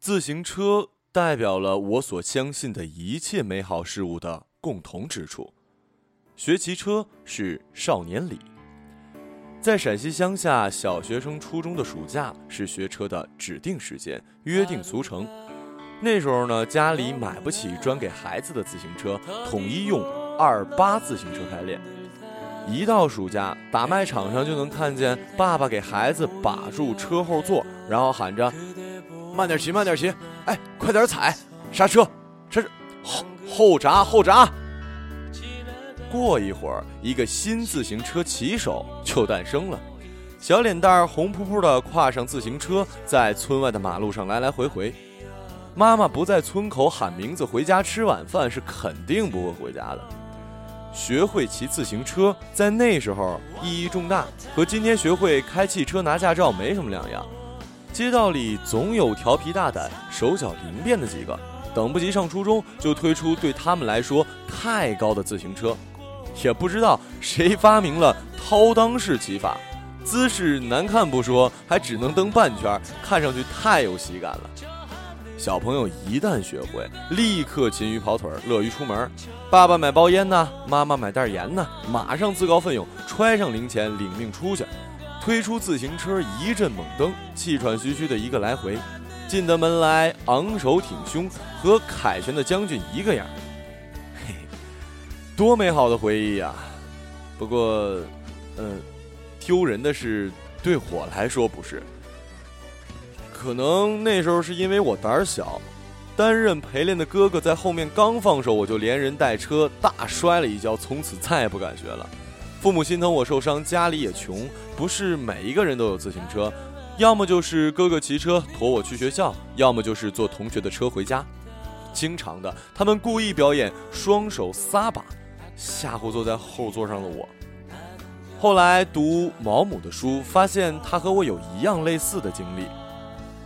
自行车代表了我所相信的一切美好事物的共同之处。学骑车是少年礼。在陕西乡下，小学生初中的暑假是学车的指定时间，约定俗成。那时候呢，家里买不起专给孩子的自行车，统一用二八自行车开练。一到暑假，打卖场上就能看见爸爸给孩子把住车后座，然后喊着：“慢点骑，慢点骑，哎，快点踩，刹车，刹车，后后闸，后闸。”过一会儿，一个新自行车骑手就诞生了，小脸蛋儿红扑扑的跨上自行车，在村外的马路上来来回回。妈妈不在村口喊名字回家吃晚饭，是肯定不会回家的。学会骑自行车在那时候意义重大，和今天学会开汽车拿驾照没什么两样。街道里总有调皮大胆、手脚灵便的几个，等不及上初中就推出对他们来说太高的自行车。也不知道谁发明了掏裆式骑法，姿势难看不说，还只能蹬半圈，看上去太有喜感了。小朋友一旦学会，立刻勤于跑腿，乐于出门。爸爸买包烟呢，妈妈买袋盐呢，马上自告奋勇揣上零钱领命出去。推出自行车一阵猛蹬，气喘吁吁的一个来回，进得门来昂首挺胸，和凯旋的将军一个样。嘿多美好的回忆呀！不过，嗯，丢人的是，对我来说不是。可能那时候是因为我胆小，担任陪练的哥哥在后面刚放手，我就连人带车大摔了一跤，从此再也不敢学了。父母心疼我受伤，家里也穷，不是每一个人都有自行车，要么就是哥哥骑车驮我去学校，要么就是坐同学的车回家。经常的，他们故意表演双手撒把。吓唬坐在后座上的我。后来读毛姆的书，发现他和我有一样类似的经历，《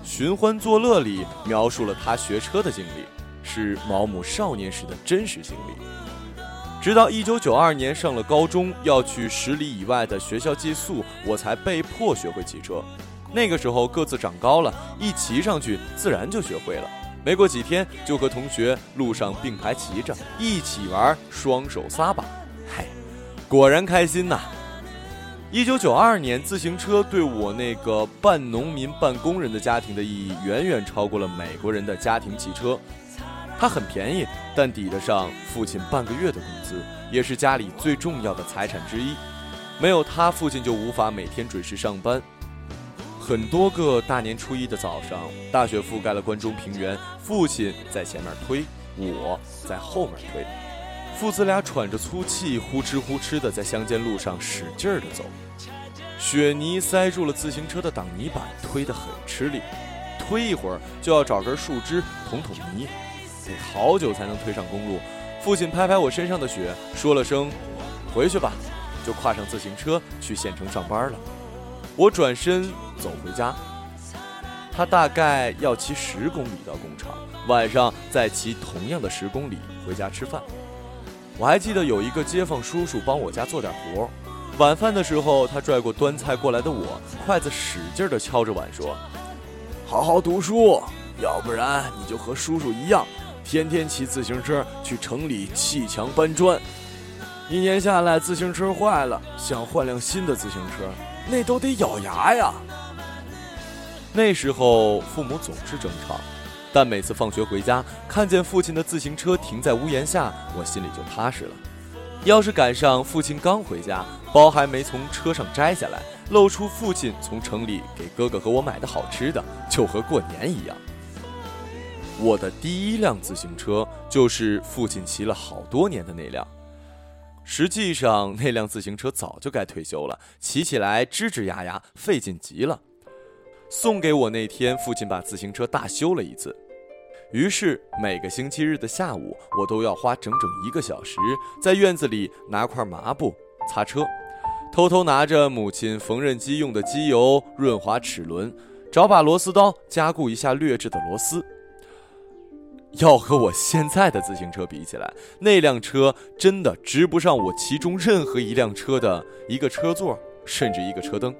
寻欢作乐》里描述了他学车的经历，是毛姆少年时的真实经历。直到1992年上了高中，要去十里以外的学校寄宿，我才被迫学会骑车。那个时候个子长高了，一骑上去自然就学会了。没过几天，就和同学路上并排骑着，一起玩，双手撒把，嘿，果然开心呐！一九九二年，自行车对我那个半农民半工人的家庭的意义，远远超过了美国人的家庭汽车。它很便宜，但抵得上父亲半个月的工资，也是家里最重要的财产之一。没有它，父亲就无法每天准时上班。很多个大年初一的早上，大雪覆盖了关中平原。父亲在前面推，我在后面推，父子俩喘着粗气，呼哧呼哧的在乡间路上使劲儿的走。雪泥塞住了自行车的挡泥板，推得很吃力。推一会儿就要找根树枝捅捅泥，得好久才能推上公路。父亲拍拍我身上的雪，说了声“回去吧”，就跨上自行车去县城上班了。我转身走回家，他大概要骑十公里到工厂，晚上再骑同样的十公里回家吃饭。我还记得有一个街坊叔叔帮我家做点活，晚饭的时候，他拽过端菜过来的我，筷子使劲地敲着碗说：“好好读书，要不然你就和叔叔一样，天天骑自行车去城里砌墙搬砖。一年下来，自行车坏了，想换辆新的自行车。”那都得咬牙呀！那时候父母总是争吵，但每次放学回家，看见父亲的自行车停在屋檐下，我心里就踏实了。要是赶上父亲刚回家，包还没从车上摘下来，露出父亲从城里给哥哥和我买的好吃的，就和过年一样。我的第一辆自行车就是父亲骑了好多年的那辆。实际上，那辆自行车早就该退休了，骑起来吱吱呀呀，费劲极了。送给我那天，父亲把自行车大修了一次，于是每个星期日的下午，我都要花整整一个小时在院子里拿块麻布擦车，偷偷拿着母亲缝纫机用的机油润滑齿轮，找把螺丝刀加固一下劣质的螺丝。要和我现在的自行车比起来，那辆车真的值不上我其中任何一辆车的一个车座，甚至一个车灯。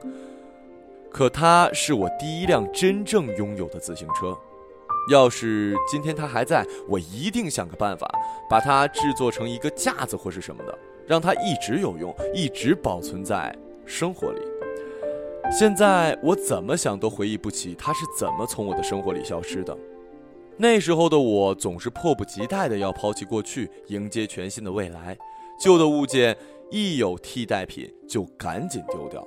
可它是我第一辆真正拥有的自行车。要是今天它还在，我一定想个办法，把它制作成一个架子或是什么的，让它一直有用，一直保存在生活里。现在我怎么想都回忆不起它是怎么从我的生活里消失的。那时候的我总是迫不及待地要抛弃过去，迎接全新的未来。旧的物件一有替代品就赶紧丢掉。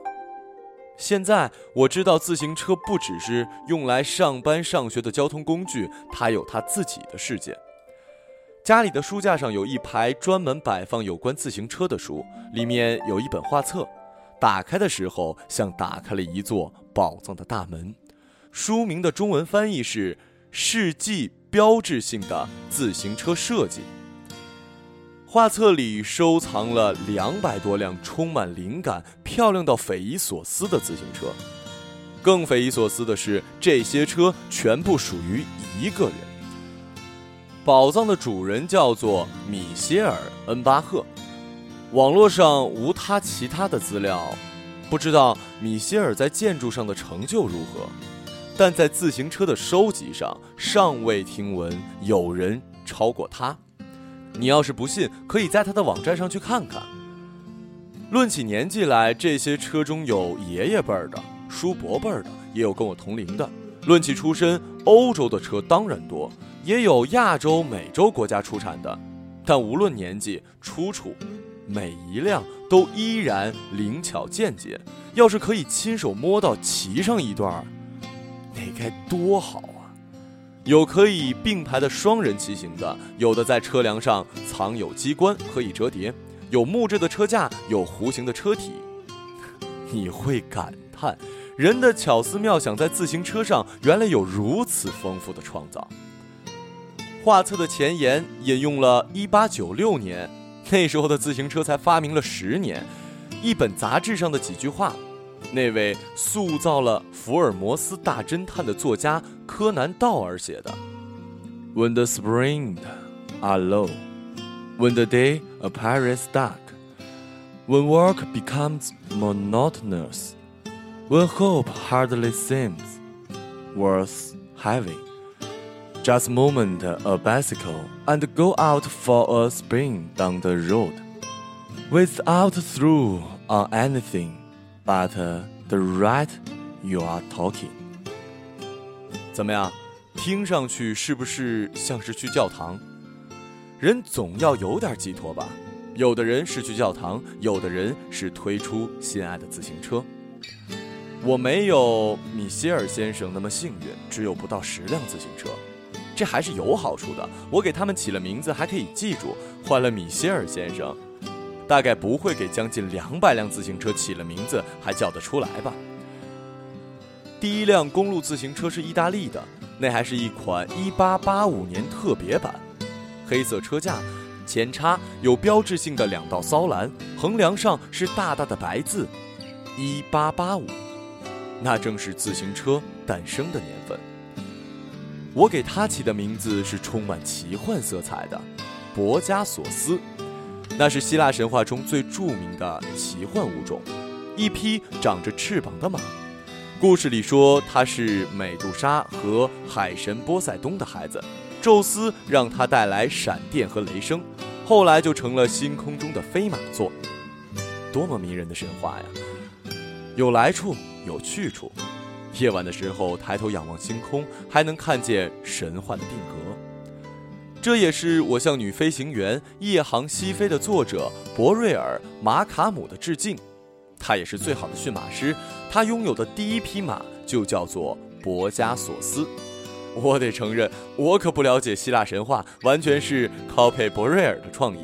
现在我知道自行车不只是用来上班上学的交通工具，它有它自己的世界。家里的书架上有一排专门摆放有关自行车的书，里面有一本画册，打开的时候像打开了一座宝藏的大门。书名的中文翻译是《世纪标志性的自行车设计》。画册里收藏了两百多辆充满灵感、漂亮到匪夷所思的自行车。更匪夷所思的是，这些车全部属于一个人。宝藏的主人叫做米歇尔·恩巴赫。网络上无他其他的资料，不知道米歇尔在建筑上的成就如何，但在自行车的收集上，尚未听闻有人超过他。你要是不信，可以在他的网站上去看看。论起年纪来，这些车中有爷爷辈儿的、叔伯辈儿的，也有跟我同龄的。论起出身，欧洲的车当然多，也有亚洲、美洲国家出产的。但无论年纪、出处，每一辆都依然灵巧健捷。要是可以亲手摸到、骑上一段儿，那该多好啊！有可以并排的双人骑行的，有的在车梁上藏有机关可以折叠，有木质的车架，有弧形的车体。你会感叹，人的巧思妙想在自行车上原来有如此丰富的创造。画册的前言引用了1896年，那时候的自行车才发明了十年，一本杂志上的几句话。那位塑造了福尔摩斯大侦探的作家柯南·道尔写的：“When the spring are low, when the day appears dark, when work becomes monotonous, when hope hardly seems worth having, just moment a bicycle and go out for a spin down the road, without through on anything.” But the right you are talking，怎么样？听上去是不是像是去教堂？人总要有点寄托吧。有的人是去教堂，有的人是推出心爱的自行车。我没有米歇尔先生那么幸运，只有不到十辆自行车，这还是有好处的。我给他们起了名字，还可以记住。换了米歇尔先生。大概不会给将近两百辆自行车起了名字，还叫得出来吧？第一辆公路自行车是意大利的，那还是一款1885年特别版，黑色车架，前叉有标志性的两道骚蓝，横梁上是大大的白字：1885。那正是自行车诞生的年份。我给它起的名字是充满奇幻色彩的，博加索斯。那是希腊神话中最著名的奇幻物种，一匹长着翅膀的马。故事里说它是美杜莎和海神波塞冬的孩子，宙斯让它带来闪电和雷声，后来就成了星空中的飞马座。多么迷人的神话呀！有来处，有去处。夜晚的时候抬头仰望星空，还能看见神话的定格。这也是我向女飞行员夜航西飞的作者博瑞尔·马卡姆的致敬。他也是最好的驯马师。他拥有的第一匹马就叫做博加索斯。我得承认，我可不了解希腊神话，完全是 copy 博瑞尔的创意。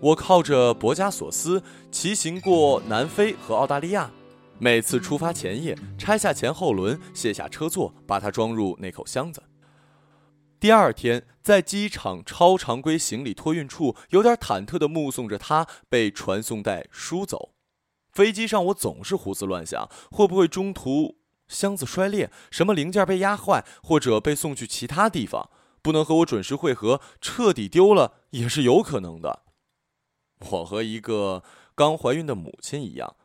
我靠着博加索斯骑行过南非和澳大利亚。每次出发前夜，拆下前后轮，卸下车座，把它装入那口箱子。第二天，在机场超常规行李托运处，有点忐忑地目送着他被传送带输走。飞机上，我总是胡思乱想，会不会中途箱子摔裂，什么零件被压坏，或者被送去其他地方，不能和我准时会合，彻底丢了也是有可能的。我和一个刚怀孕的母亲一样，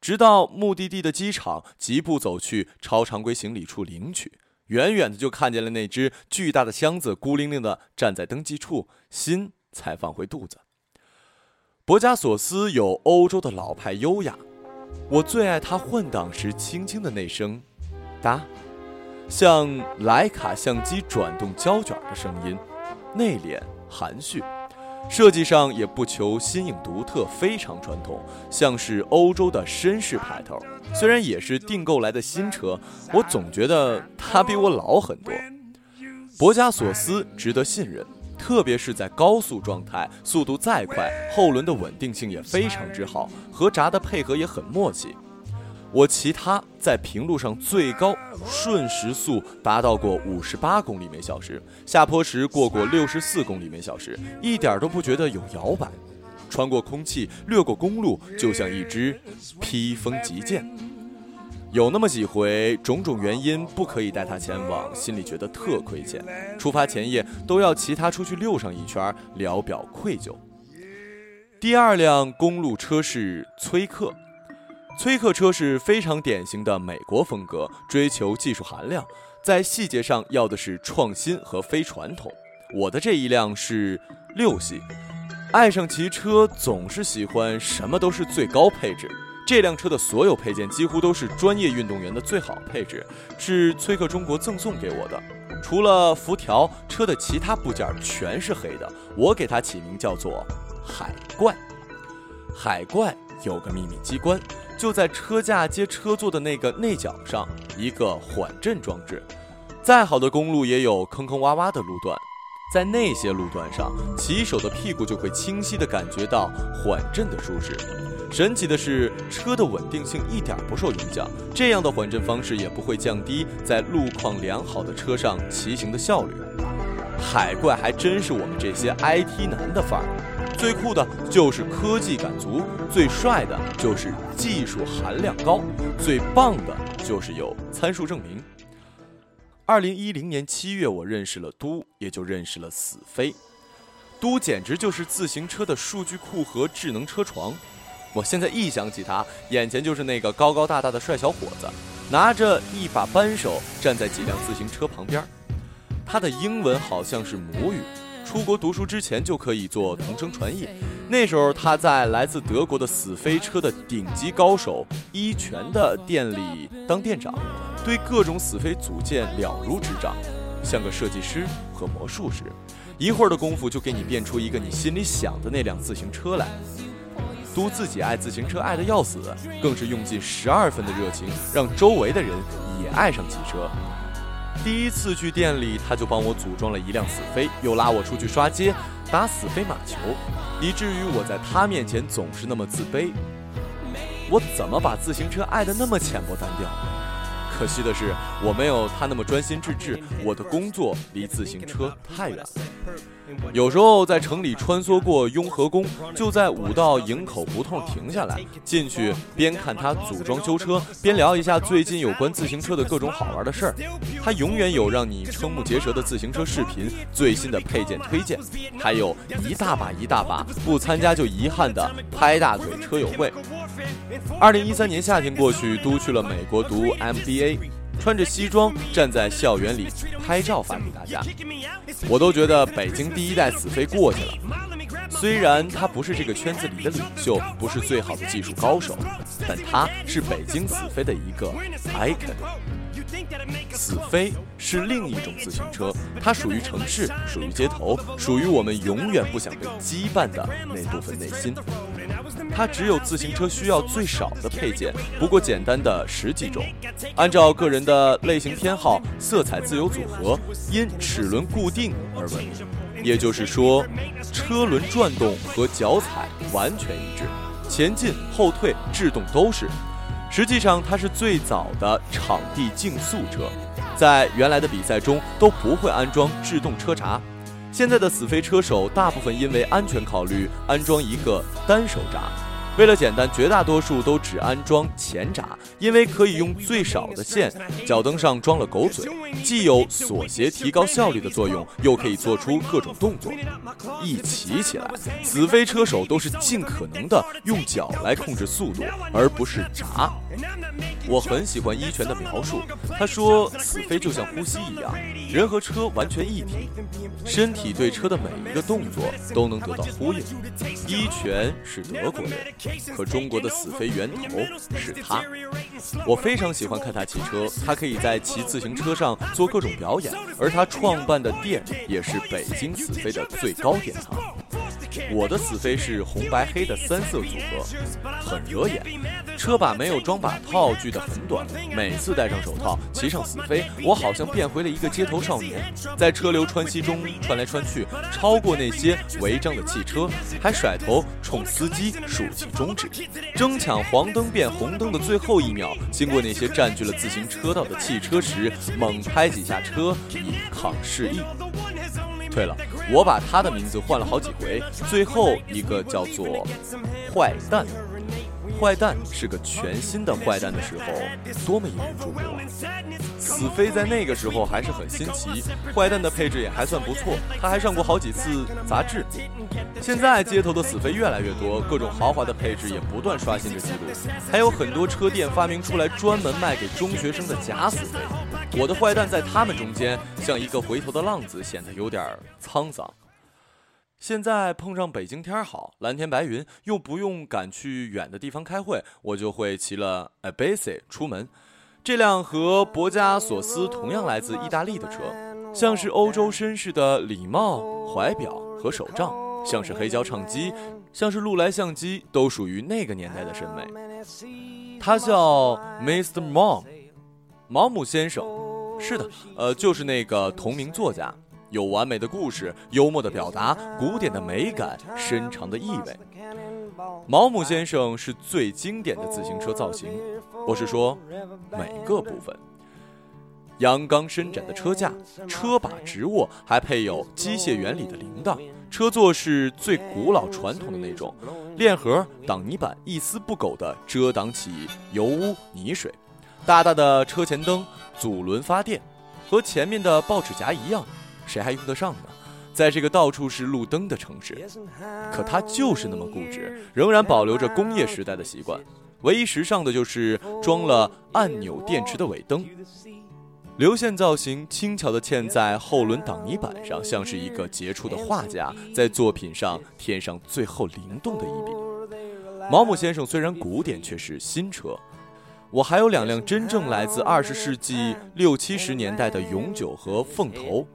直到目的地的机场，疾步走去超常规行李处领取。远远的就看见了那只巨大的箱子孤零零的站在登记处，心才放回肚子。博加索斯有欧洲的老派优雅，我最爱他换挡时轻轻的那声“哒”，像莱卡相机转动胶卷的声音，内敛含蓄。设计上也不求新颖独特，非常传统，像是欧洲的绅士派头。虽然也是订购来的新车，我总觉得它比我老很多。博加索斯值得信任，特别是在高速状态，速度再快，后轮的稳定性也非常之好，和闸的配合也很默契。我骑它在平路上最高瞬时速达到过五十八公里每小时，下坡时过过六十四公里每小时，一点都不觉得有摇摆。穿过空气，掠过公路，就像一支披风急箭。有那么几回，种种原因不可以带它前往，心里觉得特亏欠。出发前夜都要骑它出去溜上一圈，聊表愧疚。第二辆公路车是崔克。崔克车是非常典型的美国风格，追求技术含量，在细节上要的是创新和非传统。我的这一辆是六系，爱上骑车总是喜欢什么都是最高配置。这辆车的所有配件几乎都是专业运动员的最好配置，是崔克中国赠送给我的。除了辐条，车的其他部件全是黑的。我给它起名叫做“海怪”。海怪有个秘密机关。就在车架接车座的那个内角上，一个缓震装置。再好的公路也有坑坑洼洼的路段，在那些路段上，骑手的屁股就会清晰地感觉到缓震的舒适。神奇的是，车的稳定性一点不受影响，这样的缓震方式也不会降低在路况良好的车上骑行的效率。海怪还真是我们这些 IT 男的范儿。最酷的就是科技感足，最帅的就是技术含量高，最棒的就是有参数证明。二零一零年七月，我认识了都，也就认识了死飞。都简直就是自行车的数据库和智能车床。我现在一想起他，眼前就是那个高高大大的帅小伙子，拿着一把扳手站在几辆自行车旁边。他的英文好像是母语。出国读书之前就可以做同声传译。那时候他在来自德国的死飞车的顶级高手一拳的店里当店长，对各种死飞组件了如指掌，像个设计师和魔术师。一会儿的功夫就给你变出一个你心里想的那辆自行车来。都自己爱自行车爱得要死，更是用尽十二分的热情，让周围的人也爱上骑车。第一次去店里，他就帮我组装了一辆死飞，又拉我出去刷街打死飞马球，以至于我在他面前总是那么自卑。我怎么把自行车爱得那么浅薄单调？可惜的是，我没有他那么专心致志。我的工作离自行车太远了。有时候在城里穿梭过雍和宫，就在五道营口胡同停下来，进去边看他组装修车，边聊一下最近有关自行车的各种好玩的事儿。他永远有让你瞠目结舌的自行车视频、最新的配件推荐，还有一大把一大把不参加就遗憾的拍大腿车友会。二零一三年夏天过去，都去了美国读 MBA，穿着西装站在校园里拍照发给大家。我都觉得北京第一代死飞过去了。虽然他不是这个圈子里的领袖，不是最好的技术高手，但他是北京死飞的一个 icon。死飞是另一种自行车，它属于城市，属于街头，属于我们永远不想被羁绊的那部分内心。它只有自行车需要最少的配件，不过简单的十几种，按照个人的类型偏好，色彩自由组合，因齿轮固定而闻名。也就是说，车轮转动和脚踩完全一致，前进、后退、制动都是。实际上，它是最早的场地竞速车，在原来的比赛中都不会安装制动车闸。现在的死飞车手大部分因为安全考虑安装一个单手闸，为了简单，绝大多数都只安装前闸，因为可以用最少的线。脚蹬上装了狗嘴，既有锁鞋提高效率的作用，又可以做出各种动作。一骑起来，死飞车手都是尽可能的用脚来控制速度，而不是闸。我很喜欢一拳的描述，他说死飞就像呼吸一样，人和车完全一体，身体对车的每一个动作都能得到呼应。一拳是德国人，可中国的死飞源头是他。我非常喜欢看他骑车，他可以在骑自行车上做各种表演，而他创办的店也是北京死飞的最高殿堂。我的死飞是红白黑的三色组合，很惹眼。车把没有装把套，锯得很短。每次戴上手套，骑上死飞，我好像变回了一个街头少年，在车流川稀中穿来穿去，超过那些违章的汽车，还甩头冲司机竖起中指，争抢黄灯变红灯的最后一秒，经过那些占据了自行车道的汽车时，猛拍几下车以抗示意。对了，我把他的名字换了好几回，最后一个叫做坏蛋。坏蛋是个全新的坏蛋的时候，多么引人注目啊！死飞在那个时候还是很新奇，坏蛋的配置也还算不错，他还上过好几次杂志。现在街头的死飞越来越多，各种豪华的配置也不断刷新着记录，还有很多车店发明出来专门卖给中学生的假死飞。我的坏蛋在他们中间像一个回头的浪子，显得有点沧桑。现在碰上北京天好，蓝天白云，又不用赶去远的地方开会，我就会骑了 a b a s i 出门。这辆和博加索斯同样来自意大利的车，像是欧洲绅士的礼帽、怀表和手杖，像是黑胶唱机，像是禄来相机，都属于那个年代的审美。他叫 Mr. Mom，毛姆先生。是的，呃，就是那个同名作家。有完美的故事，幽默的表达，古典的美感，深长的意味。毛姆先生是最经典的自行车造型，我是说每个部分。阳刚伸展的车架，车把直握，还配有机械原理的铃铛。车座是最古老传统的那种，链盒、挡泥板一丝不苟地遮挡起油污泥水。大大的车前灯，阻轮发电，和前面的报纸夹一样。谁还用得上呢？在这个到处是路灯的城市，可它就是那么固执，仍然保留着工业时代的习惯。唯一时尚的就是装了按钮电池的尾灯，流线造型轻巧地嵌在后轮挡泥板上，像是一个杰出的画家在作品上添上最后灵动的一笔。毛姆先生虽然古典，却是新车。我还有两辆真正来自二十世纪六七十年代的永久和凤头。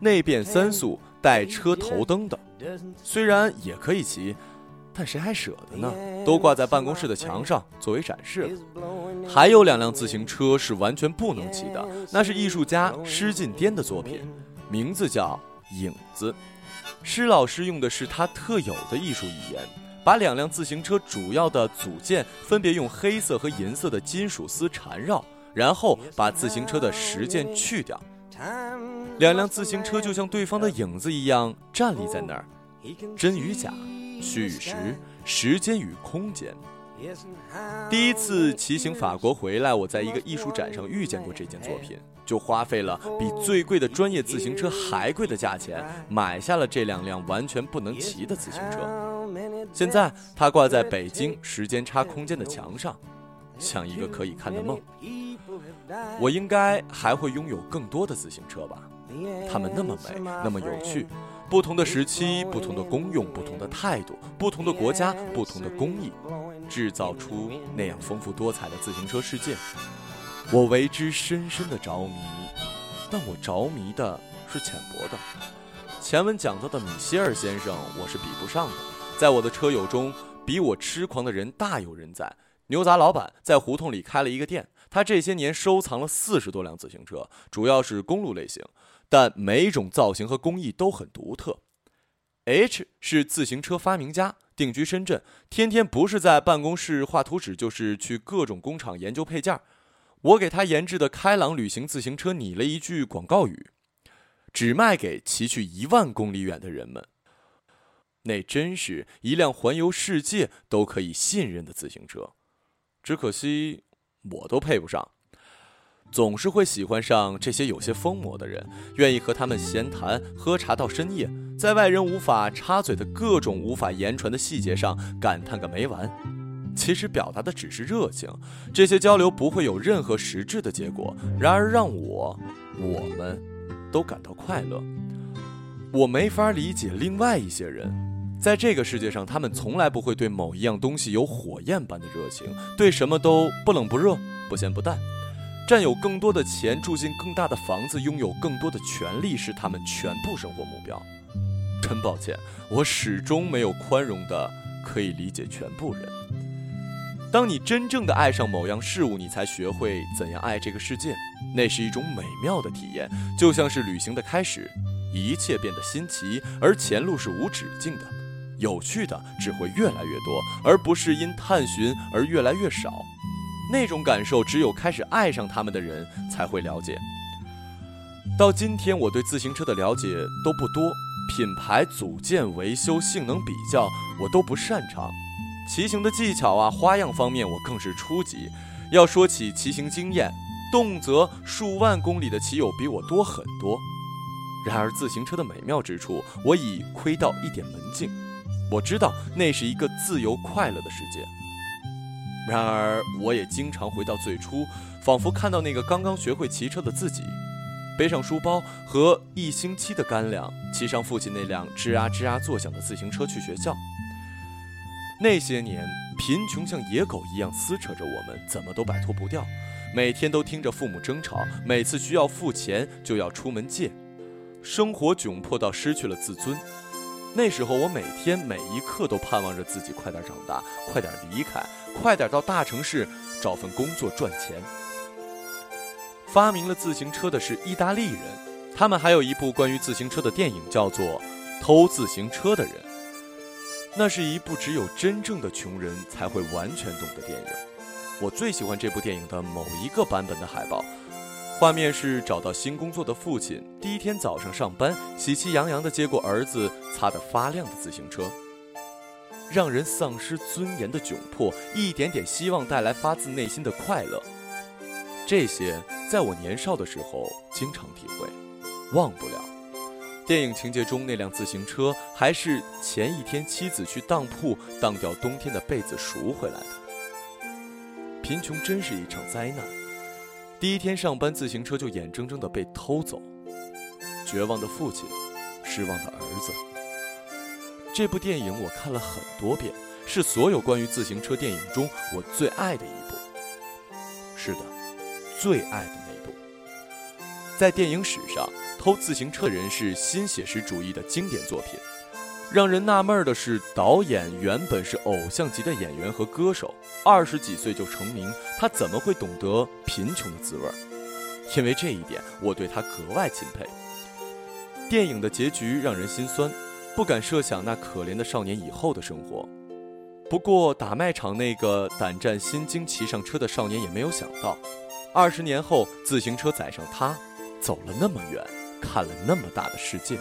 内变三速带车头灯的，虽然也可以骑，但谁还舍得呢？都挂在办公室的墙上作为展示了。还有两辆自行车是完全不能骑的，那是艺术家施晋颠的作品，名字叫《影子》。施老师用的是他特有的艺术语言，把两辆自行车主要的组件分别用黑色和银色的金属丝缠绕，然后把自行车的实件去掉。两辆自行车就像对方的影子一样站立在那儿，真与假，虚与实，时间与空间。第一次骑行法国回来，我在一个艺术展上遇见过这件作品，就花费了比最贵的专业自行车还贵的价钱买下了这两辆完全不能骑的自行车。现在它挂在北京时间差空间的墙上，像一个可以看的梦。我应该还会拥有更多的自行车吧。它们那么美，那么有趣，不同的时期，不同的功用，不同的态度，不同的国家，不同的工艺，制造出那样丰富多彩的自行车世界。我为之深深的着迷，但我着迷的是浅薄的。前文讲到的米歇尔先生，我是比不上的。在我的车友中，比我痴狂的人大有人在。牛杂老板在胡同里开了一个店，他这些年收藏了四十多辆自行车，主要是公路类型。但每种造型和工艺都很独特。H 是自行车发明家，定居深圳，天天不是在办公室画图纸，就是去各种工厂研究配件。我给他研制的开朗旅行自行车拟了一句广告语：“只卖给骑去一万公里远的人们。”那真是一辆环游世界都可以信任的自行车。只可惜，我都配不上。总是会喜欢上这些有些疯魔的人，愿意和他们闲谈、喝茶到深夜，在外人无法插嘴的各种无法言传的细节上感叹个没完。其实表达的只是热情，这些交流不会有任何实质的结果。然而让我、我们，都感到快乐。我没法理解另外一些人，在这个世界上，他们从来不会对某一样东西有火焰般的热情，对什么都不冷不热、不咸不淡。占有更多的钱，住进更大的房子，拥有更多的权利，是他们全部生活目标。真抱歉，我始终没有宽容的可以理解全部人。当你真正的爱上某样事物，你才学会怎样爱这个世界。那是一种美妙的体验，就像是旅行的开始，一切变得新奇，而前路是无止境的。有趣的只会越来越多，而不是因探寻而越来越少。那种感受，只有开始爱上他们的人才会了解。到今天，我对自行车的了解都不多，品牌、组件、维修、性能比较，我都不擅长。骑行的技巧啊、花样方面，我更是初级。要说起骑行经验，动辄数万公里的骑友比我多很多。然而，自行车的美妙之处，我已窥到一点门径。我知道，那是一个自由快乐的世界。然而，我也经常回到最初，仿佛看到那个刚刚学会骑车的自己，背上书包和一星期的干粮，骑上父亲那辆吱啊吱啊作响的自行车去学校。那些年，贫穷像野狗一样撕扯着我们，怎么都摆脱不掉。每天都听着父母争吵，每次需要付钱就要出门借，生活窘迫到失去了自尊。那时候，我每天每一刻都盼望着自己快点长大，快点离开，快点到大城市找份工作赚钱。发明了自行车的是意大利人，他们还有一部关于自行车的电影，叫做《偷自行车的人》。那是一部只有真正的穷人才会完全懂的电影。我最喜欢这部电影的某一个版本的海报。画面是找到新工作的父亲，第一天早上上班，喜气洋洋地接过儿子擦得发亮的自行车。让人丧失尊严的窘迫，一点点希望带来发自内心的快乐。这些在我年少的时候经常体会，忘不了。电影情节中那辆自行车，还是前一天妻子去当铺当掉冬天的被子赎回来的。贫穷真是一场灾难。第一天上班，自行车就眼睁睁地被偷走。绝望的父亲，失望的儿子。这部电影我看了很多遍，是所有关于自行车电影中我最爱的一部。是的，最爱的那部。在电影史上，偷自行车的人是新写实主义的经典作品。让人纳闷的是，导演原本是偶像级的演员和歌手，二十几岁就成名，他怎么会懂得贫穷的滋味？因为这一点，我对他格外钦佩。电影的结局让人心酸，不敢设想那可怜的少年以后的生活。不过，打卖场那个胆战心惊骑上车的少年也没有想到，二十年后，自行车载上他，走了那么远，看了那么大的世界。